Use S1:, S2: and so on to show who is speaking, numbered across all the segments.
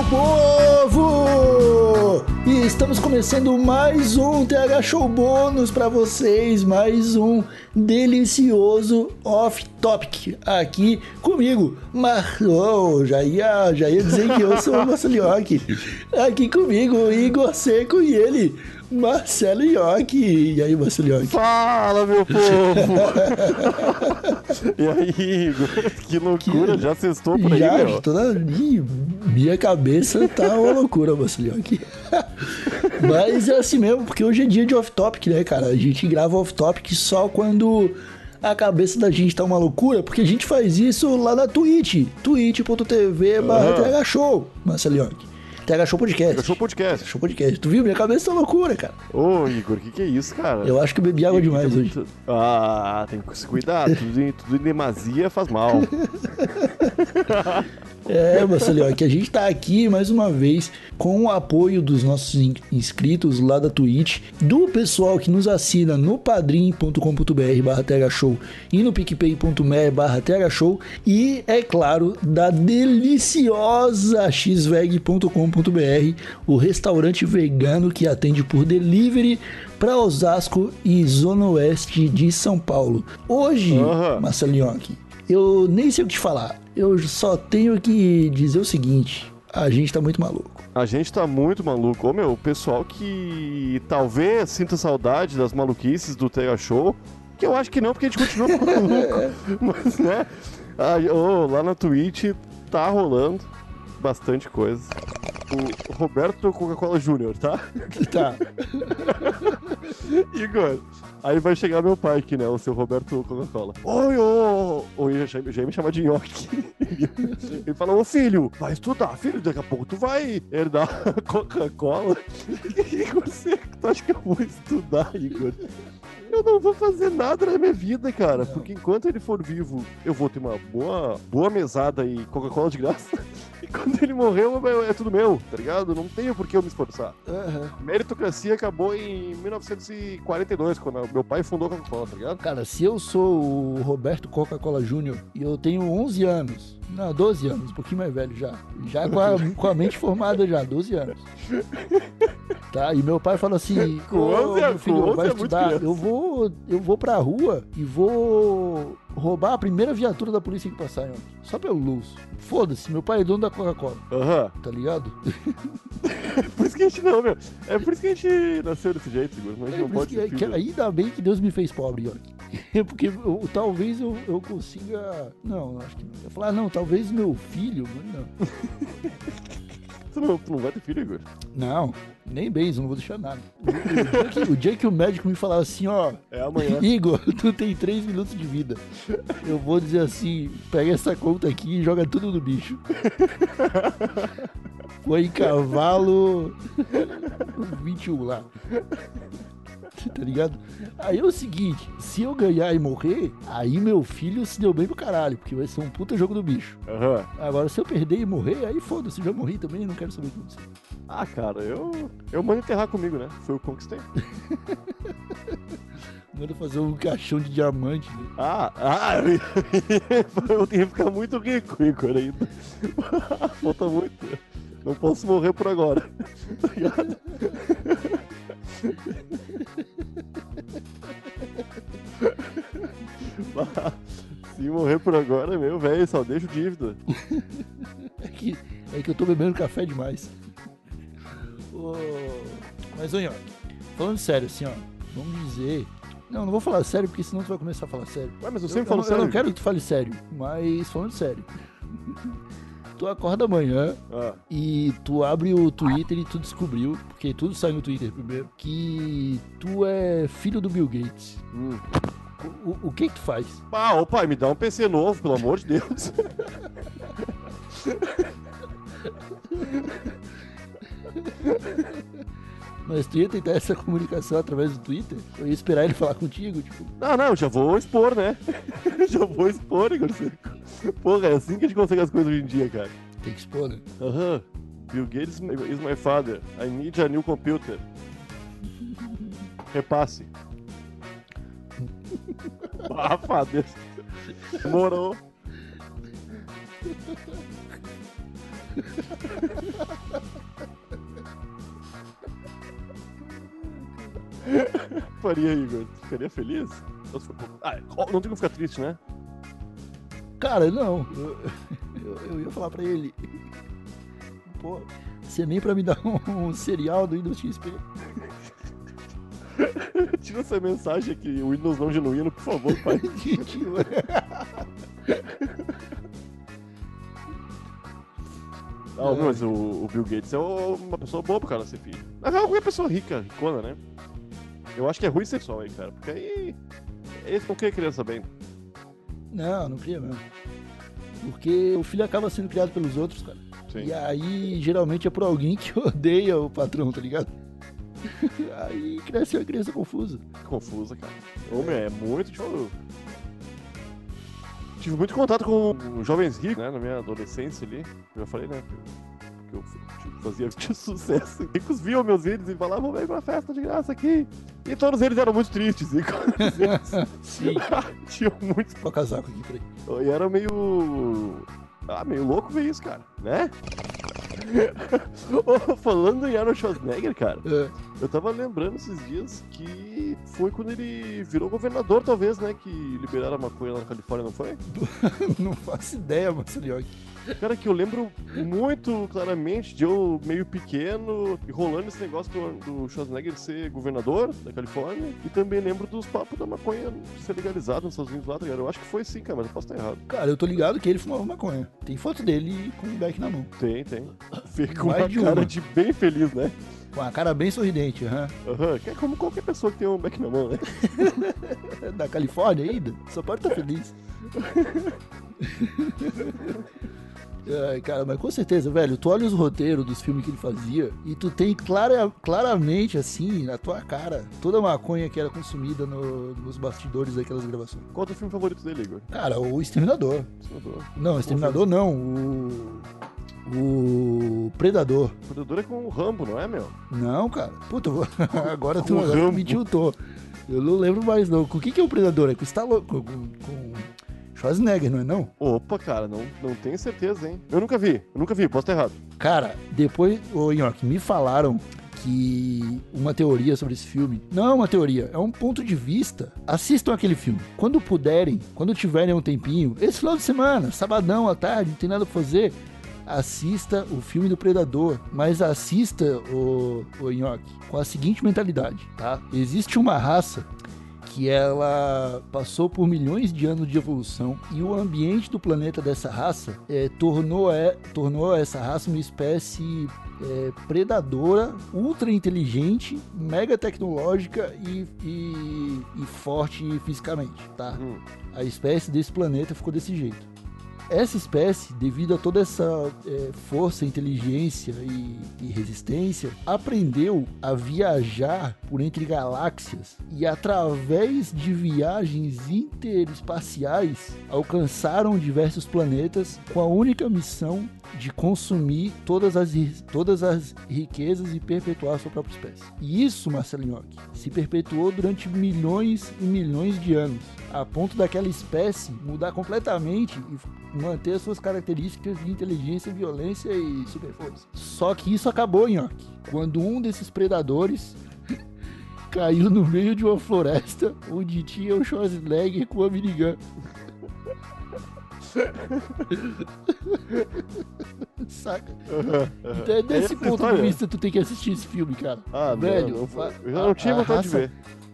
S1: meu povo! E estamos começando mais um TH Show bônus para vocês, mais um delicioso off topic aqui comigo. Mas oh, já ia, já ia dizer que eu sou o Marcelioque. Aqui comigo, Igor Seco e ele, Marcelo Ioki. E aí, Marcelo Ioki?
S2: Fala, meu povo! e aí, Igor? Que loucura, que... já cestou por
S1: já,
S2: aí, meu?
S1: Toda... Ih, minha cabeça tá uma loucura, Marcelo Ioki. Mas é assim mesmo, porque hoje é dia de off-topic, né, cara? A gente grava off-topic só quando a cabeça da gente tá uma loucura, porque a gente faz isso lá na Twitch, twitch.tv barra uhum. show, Marcelo TH Show Podcast.
S2: TH Show Podcast.
S1: Show Podcast. Tu viu? Minha cabeça tá loucura, cara.
S2: Ô, Igor, o que, que é isso, cara?
S1: Eu acho que eu bebi água demais hoje.
S2: Muito... Ah, tem que se cuidar. tudo, em, tudo em demasia faz mal.
S1: É, Marcelinho, é que a gente tá aqui mais uma vez com o apoio dos nossos inscritos lá da Twitch, do pessoal que nos assina no padrim.com.br barra show e no picpay.me barra show e, é claro, da deliciosa xveg.com.br, o restaurante vegano que atende por delivery para Osasco e Zona Oeste de São Paulo. Hoje, uhum. Marcelinho, eu nem sei o que te falar. Eu só tenho que dizer o seguinte: a gente tá muito maluco.
S2: A gente tá muito maluco. Ô meu, o pessoal que talvez sinta saudade das maluquices do Tega Show, que eu acho que não, porque a gente continua maluco. Mas, né? Ah, oh, lá na Twitch tá rolando bastante coisa. O Roberto Coca-Cola Júnior, tá?
S1: Tá.
S2: Igor, Aí vai chegar meu pai aqui, né? O seu Roberto Coca-Cola. Oi, ô! Oi, já, já me chama de nhoque. Ele fala, ô filho, vai estudar, filho, daqui a pouco tu vai herdar Coca-Cola. Igor, você tu acha que eu vou estudar, Igor? Eu não vou fazer nada na minha vida, cara. Porque enquanto ele for vivo, eu vou ter uma boa, boa mesada e Coca-Cola de graça. E quando ele morreu, é tudo meu, tá ligado? Não tenho por que eu me esforçar. Uhum. Meritocracia acabou em 1942, quando meu pai fundou a Coca-Cola, tá ligado?
S1: Cara, se eu sou o Roberto Coca-Cola Júnior e eu tenho 11 anos, não, 12 anos, um pouquinho mais velho já. Já com a, com a mente formada já, 12 anos. Tá? E meu pai falou assim:
S2: com 11 meu filho, vai é estudar.
S1: eu vou, eu vou pra rua e vou roubar a primeira viatura da polícia que passar, ó. Só pelo luz. Foda-se, meu pai é dono da Coca-Cola.
S2: Aham. Uhum.
S1: Tá ligado?
S2: é por isso que a gente não, meu. É por isso que a gente nasceu desse jeito, Seguro. Mas é não pode
S1: que, que Ainda bem que Deus me fez pobre, ó. Porque eu, talvez eu, eu consiga. Não, acho que não. Eu falar, ah, não, talvez meu filho. Não.
S2: Tu não, tu não vai ter filho, Igor?
S1: Não, nem eu não vou deixar nada. O, dia que, o dia que o médico me falar assim, ó.
S2: É amanhã.
S1: Igor, tu tem três minutos de vida. Eu vou dizer assim: pega essa conta aqui e joga tudo no bicho. Foi em cavalo 21 lá. tá ligado? Aí é o seguinte, se eu ganhar e morrer, aí meu filho se deu bem pro caralho, porque vai ser um puta jogo do bicho.
S2: Uhum.
S1: Agora, se eu perder e morrer, aí foda-se, já morri também, não quero saber o que aconteceu.
S2: Ah, cara, eu. Eu mando enterrar comigo, né? Foi o que conquistei.
S1: Manda fazer um caixão de diamante. Né?
S2: Ah, ah, eu tenho que ficar muito rico, Igor, ainda. Falta muito. Não posso morrer por agora. Se morrer por agora, meu velho, só deixo dívida.
S1: é, que, é que eu tô bebendo café demais. Oh, mas, olha, falando sério, assim, ó, vamos dizer. Não, não vou falar sério, porque senão tu vai começar a falar sério.
S2: Ué, mas eu sempre eu, falo
S1: eu,
S2: sério.
S1: Eu não quero que tu fale sério, mas falando sério tu acorda amanhã ah. e tu abre o Twitter e tu descobriu, porque tudo sai no Twitter primeiro, que tu é filho do Bill Gates. Hum. O, o, que que tu faz?
S2: Ah, ô pai, me dá um PC novo, pelo amor de Deus.
S1: Mas tu ia tentar essa comunicação através do Twitter? Eu ia esperar ele falar contigo, tipo.
S2: Não, não, já vou expor, né? já vou expor, Igor Seco. Porra, é assim que a gente consegue as coisas hoje em dia, cara.
S1: Tem que expor, né?
S2: Aham. Uhum. Bill Gates is my father. I need a new computer. Repasse. Ah, father. Morou. Faria, Igor. Ficaria feliz? Ah, não tem como ficar triste, né?
S1: Cara, não. Eu, eu, eu ia falar pra ele. Pô, você nem pra me dar um, um cereal do Windows XP.
S2: Tira essa mensagem aqui, o Windows não genuíno, por favor, pai. Não, mas o, o, Bill Gates é uma pessoa boa pro cara ser filho. Na real, qualquer pessoa rica, ricona, né? Eu acho que é ruim ser só aí, cara. Porque aí. Eles não criam criança bem.
S1: Não, não cria mesmo. Porque o filho acaba sendo criado pelos outros, cara.
S2: Sim.
S1: E aí, geralmente, é por alguém que odeia o patrão, tá ligado? aí cresce uma criança confusa.
S2: Confusa, cara. Homem, é muito difícil. Tive muito contato com jovens ricos, né, na minha adolescência ali. Eu já falei, né, que eu tipo, fazia de sucesso. Ricos viam meus vídeos e falavam, vem uma festa de graça aqui. E todos eles eram muito tristes. E
S1: Sim.
S2: tinham muito.
S1: O casaco aqui, peraí.
S2: E era meio. Ah, meio louco ver isso, cara, né? Falando em Arnold Schwarzenegger, cara,
S1: É.
S2: eu tava lembrando esses dias que foi quando ele virou governador, talvez, né? Que liberaram a maconha lá na Califórnia, não foi?
S1: não faço ideia, Marcelinho.
S2: Cara, que eu lembro muito claramente de eu meio pequeno e rolando esse negócio do, Schwarzenegger ser governador da Califórnia. E também lembro dos papos da maconha ser legalizada nos Estados Unidos lá, tá ligado? Eu acho que foi sim, cara, mas eu posso estar errado.
S1: Cara, eu tô ligado que ele fumava maconha. Tem foto dele com o beck na mão.
S2: Tem, tem. Fica uma
S1: de
S2: cara
S1: uma.
S2: de bem feliz, né?
S1: Com a cara bem sorridente, aham.
S2: Aham, que é como qualquer pessoa que tem um beck na mão, né?
S1: Da Califórnia ainda. Só pode estar feliz. Ai, cara, mas com certeza, velho, tu olha os roteiros dos filmes que ele fazia e tu tem clara, claramente, assim, na tua cara, toda a maconha que era consumida no- nos bastidores daquelas gravações.
S2: Qual é o teu filme favorito dele, Igor?
S1: Cara, o Exterminador.
S2: Senador.
S1: Não, Exterminador não, o. O Predador.
S2: O Predador é com o Rambo, não é, meu?
S1: Não, cara. Puta, agora tu agora tu me tiltou. Eu não lembro mais, não. Com o que, que é o Predador? É com o Stallone, com, com, com Schwarzenegger, não é não?
S2: Opa, cara, não, não tenho certeza, hein? Eu nunca vi, eu nunca vi, posso estar errado.
S1: Cara, depois, ô York, me falaram que uma teoria sobre esse filme. Não é uma teoria, é um ponto de vista. Assistam aquele filme. Quando puderem, quando tiverem um tempinho, esse final de semana, sabadão à tarde, não tem nada pra fazer. Assista o filme do Predador, mas assista o, o Nhoque com a seguinte mentalidade, tá? Existe uma raça que ela passou por milhões de anos de evolução e o ambiente do planeta dessa raça é, tornou, é, tornou essa raça uma espécie é, predadora, ultra inteligente, mega tecnológica e, e- e forte fisicamente, tá?
S2: Hum.
S1: A espécie desse planeta ficou desse jeito. Essa espécie, devido a toda essa é, força, inteligência e, e resistência, aprendeu a viajar por entre galáxias e, através de viagens interespaciais, alcançaram diversos planetas com a única missão de consumir todas as, todas as riquezas e perpetuar sua própria espécie. E isso, Marcelinho, se perpetuou durante milhões e milhões de anos, a ponto daquela espécie mudar completamente e manter as suas características de inteligência, violência e super força. Só que isso acabou, Nhoque, quando um desses predadores caiu no meio de uma floresta onde tinha o Schwarzenegger com a minigun. Saca? Então é desse ponto de vista tu tem que assistir esse filme, cara.
S2: Ah,
S1: Velho, a-
S2: Eu já não tinha
S1: a
S2: vontade de
S1: raça-
S2: ver.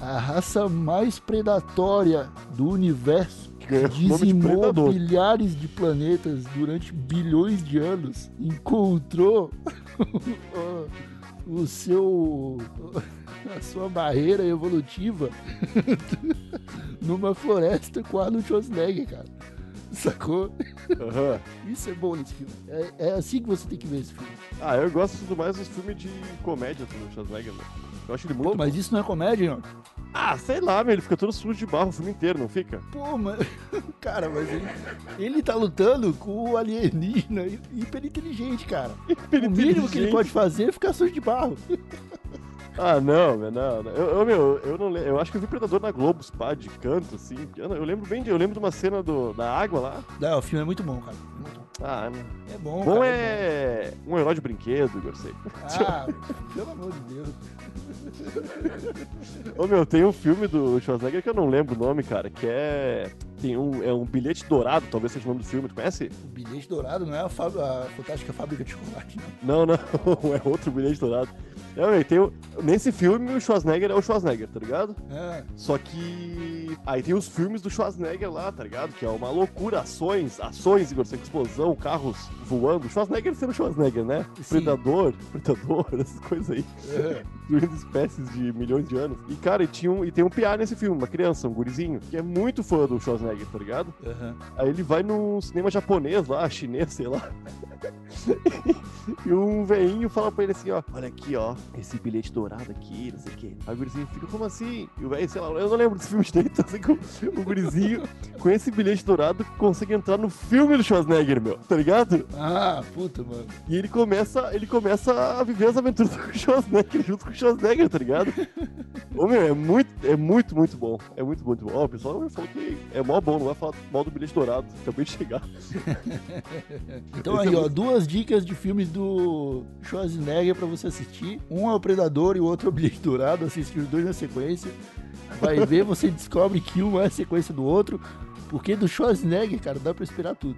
S1: A raça mais predatória do universo
S2: ganhou o nome de
S1: dizimou bilhares de planetas durante bilhões de anos, encontrou o seu a sua barreira evolutiva numa floresta com Arnold Schwarzenegger, cara. Sacou?
S2: Aham.
S1: Isso é bom nesse filme. É, é assim que você tem que ver esse filme.
S2: Ah, eu gosto mais dos filmes de comédia do Schwarzenegger, né? Eu acho ele muito
S1: Pô, mas
S2: bom.
S1: isso não é comédia, não?
S2: Ah, sei lá, meu, ele fica todo sujo de barro o filme inteiro, não fica?
S1: Pô, mas. Cara, mas ele, ele tá lutando com o alienígena hiper inteligente, cara. O mínimo que ele pode fazer é ficar sujo de barro.
S2: Ah, não, meu, não. não. Eu, eu, meu, eu não. Eu acho que eu vi Predador na Globo, Spa, de canto, assim. Eu, eu lembro bem de. Eu lembro de uma cena do, da água lá.
S1: Não, o filme é muito bom, cara. Muito bom.
S2: Ah,
S1: É bom,
S2: bom
S1: cara,
S2: é. Um herói de brinquedo,
S1: bom. Ah, pelo amor de Deus.
S2: Ô meu, tem um filme do Schwarzenegger que eu não lembro o nome, cara, que é. Tem um. É um bilhete dourado, talvez seja o nome do filme, tu conhece?
S1: O bilhete dourado não é a, fá- a fantástica fábrica de chocolate, não.
S2: Não, não, é outro bilhete dourado. É, meu, tem o... Nesse filme o Schwarzenegger é o Schwarzenegger, tá ligado?
S1: É.
S2: Só que. Aí tem os filmes do Schwarzenegger lá, tá ligado? Que é uma loucura, ações, ações, Igor, explosão, carros voando. Schwarzenegger sendo Schwarzenegger, né?
S1: Sim.
S2: Predador, predador, essas coisas aí.
S1: É.
S2: destruindo espécies de milhões de anos. E, cara, e, tinha um, e tem um piá nesse filme, uma criança, um gurizinho, que é muito fã do Schwarzenegger, tá ligado?
S1: Aham.
S2: Aí ele vai num cinema japonês lá, chinês, sei lá. e um veinho fala pra ele assim, ó, olha aqui, ó, esse bilhete dourado aqui, não sei o quê. Aí o gurizinho fica, como assim? E o velho, sei lá, eu não lembro desse filme direito, assim que o, o gurizinho, com esse bilhete dourado, consegue entrar no filme do Schwarzenegger, meu, tá ligado?
S1: Ah, puta, mano.
S2: E ele começa, ele começa a viver as aventuras do Schwarzenegger junto com o Schwarzenegger, tá ligado? Ô, meu, é muito, é muito, muito bom. É muito, muito bom. Ó, o pessoal falou que é mó bom, não vai falar mal do bilhete dourado. Acabei de chegar.
S1: Então
S2: Esse
S1: aí,
S2: é
S1: ó,
S2: muito-
S1: duas dicas de filmes do Schwarzenegger pra você assistir. Um é o Predador e o outro é o Bilhete Dourado. Assistir os dois na sequência. Vai ver, você descobre que um é a sequência do outro. Porque do Schwarzenegger, cara, dá pra esperar tudo.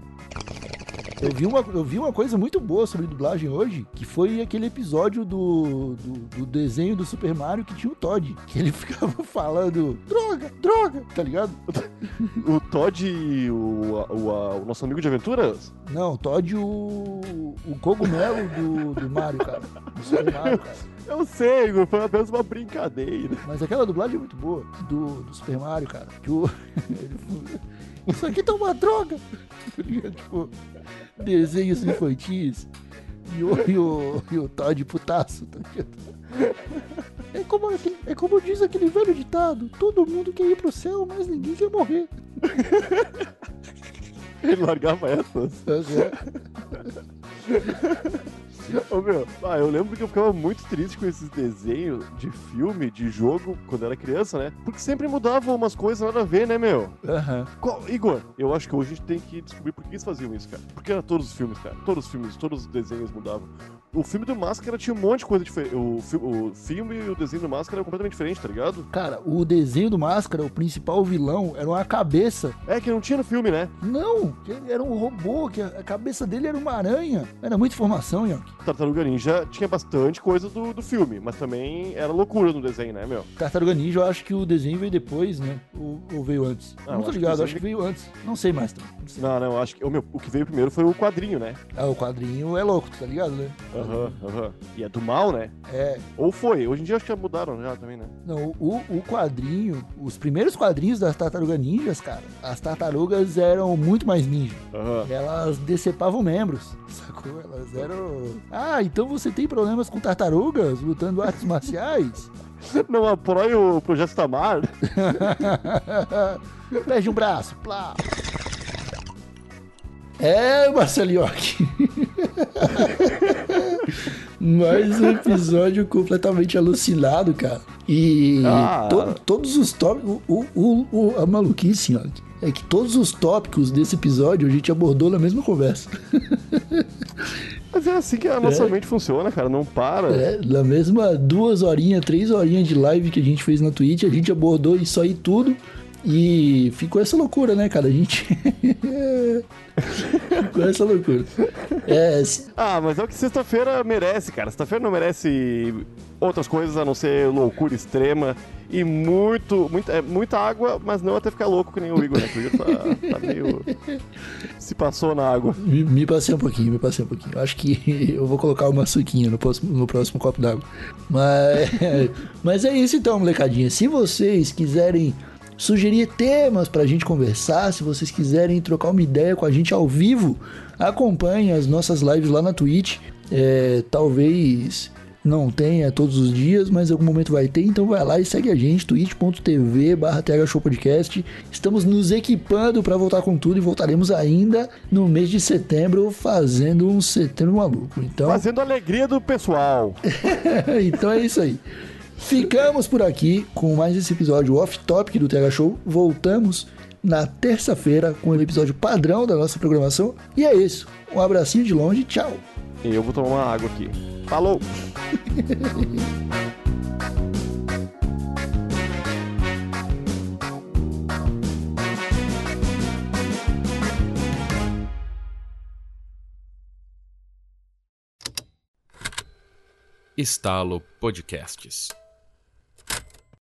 S1: Eu vi, uma, eu vi uma coisa muito boa sobre dublagem hoje, que foi aquele episódio do, do, do desenho do Super Mario que tinha o Todd. Que ele ficava falando, droga, droga, tá ligado?
S2: O Todd, o, o, o nosso amigo de aventuras,
S1: Não, Todd o, o cogumelo do, do Mario, cara. Do Super Mario, cara.
S2: eu sei, Igor, foi apenas uma brincadeira.
S1: Mas aquela dublagem é muito boa do, do Super Mario, cara. Que o, Isso aqui tá uma droga! Tá? Tipo, desenhos infantis. E o, e o, e o Todd putaço, tá ligado? É como, aquele- é como diz aquele velho ditado: todo mundo quer ir pro céu, mas ninguém quer morrer.
S2: Ele largava essas. Ô, meu, ah, eu lembro que eu ficava muito triste com esses desenhos de filme, de jogo, quando eu era criança, né? Porque sempre mudavam umas coisas nada a ver, né, meu?
S1: Aham.
S2: Qual- Igor, eu acho que hoje a gente tem que descobrir por que eles faziam isso, cara. Porque era todos os filmes, cara. Todos os filmes, todos os desenhos mudavam. O filme do Máscara tinha um monte de coisa diferente. O, fi- o filme e o desenho do Máscara eram completamente diferentes, tá ligado?
S1: Cara, o desenho do Máscara, o principal vilão, era uma cabeça
S2: É, que não tinha no filme, né?
S1: Não, era um robô, que a cabeça dele era uma aranha. Era muita informação, Yoki.
S2: Tartaruga Ninja tinha bastante coisa do, do filme, mas também era loucura no desenho, né, meu?
S1: Tartaruga Ninja, eu acho que o desenho veio depois, né? Ou, ou veio antes?
S2: Ah,
S1: não tô ligado, acho que veio antes. Não sei mais também. Não sei.
S2: Não, não, acho que o, meu, o que veio primeiro foi o quadrinho, né?
S1: Ah, o quadrinho é louco, tá ligado, né?
S2: Aham, aham. E é do mal, né?
S1: É.
S2: Ou foi. Hoje em dia acho que já mudaram já também, né?
S1: Não, o, o quadrinho, os primeiros quadrinhos das Tartaruga Ninjas, cara, as tartarugas eram muito mais ninja.
S2: Aham.
S1: Elas decepavam membros, sacou? Elas eram. Ah, então você tem problemas com tartarugas lutando artes marciais?
S2: Não apoia o Projeto Tamar?
S1: Perde um braço, plá. É, Marcelioque. Mais um episódio completamente alucinado, cara. E
S2: Ah.
S1: to- todos os tópicos. O, o, o- a maluquice, ó, é que todos os tópicos desse episódio a gente abordou na mesma conversa.
S2: Mas é assim que a nossa
S1: É.
S2: mente funciona, cara. Não para.
S1: É, na mesma duas horinhas, três horinhas de live que a gente fez na Twitch, a gente abordou isso aí tudo. E ficou essa loucura, né, cara? A gente. ficou essa loucura. É,
S2: Ah, mas é o que sexta-feira merece, cara. Sexta-feira não merece outras coisas a não ser loucura extrema e muito, muita, é, muita água, mas não até ficar louco que nem o Igor, né? O Igor tá, tá meio. Se passou na água.
S1: me, me passei um pouquinho, me passei um pouquinho. Acho que eu vou colocar uma suquinha no próximo, no próximo copo d'água. Mas, mas é isso então, molecadinha. Se vocês quiserem sugerir temas pra gente conversar, se vocês quiserem trocar uma ideia com a gente ao vivo, acompanhe as nossas lives lá na Twitch. É, talvez não tenha todos os dias, mas em algum momento vai ter, então vai lá e segue a gente, twitch.tv barra Podcast. Estamos nos equipando para voltar com tudo e voltaremos ainda no mês de setembro fazendo um setembro maluco. Então,
S2: Fazendo a alegria do pessoal.
S1: então é isso aí. Ficamos por aqui com mais esse episódio off-topic do TH Show. Voltamos na terça-feira com o episódio padrão da nossa programação. E é isso. Um abracinho de longe. Tchau.
S2: E eu vou tomar uma água aqui. Falou!
S3: Estalo Podcasts.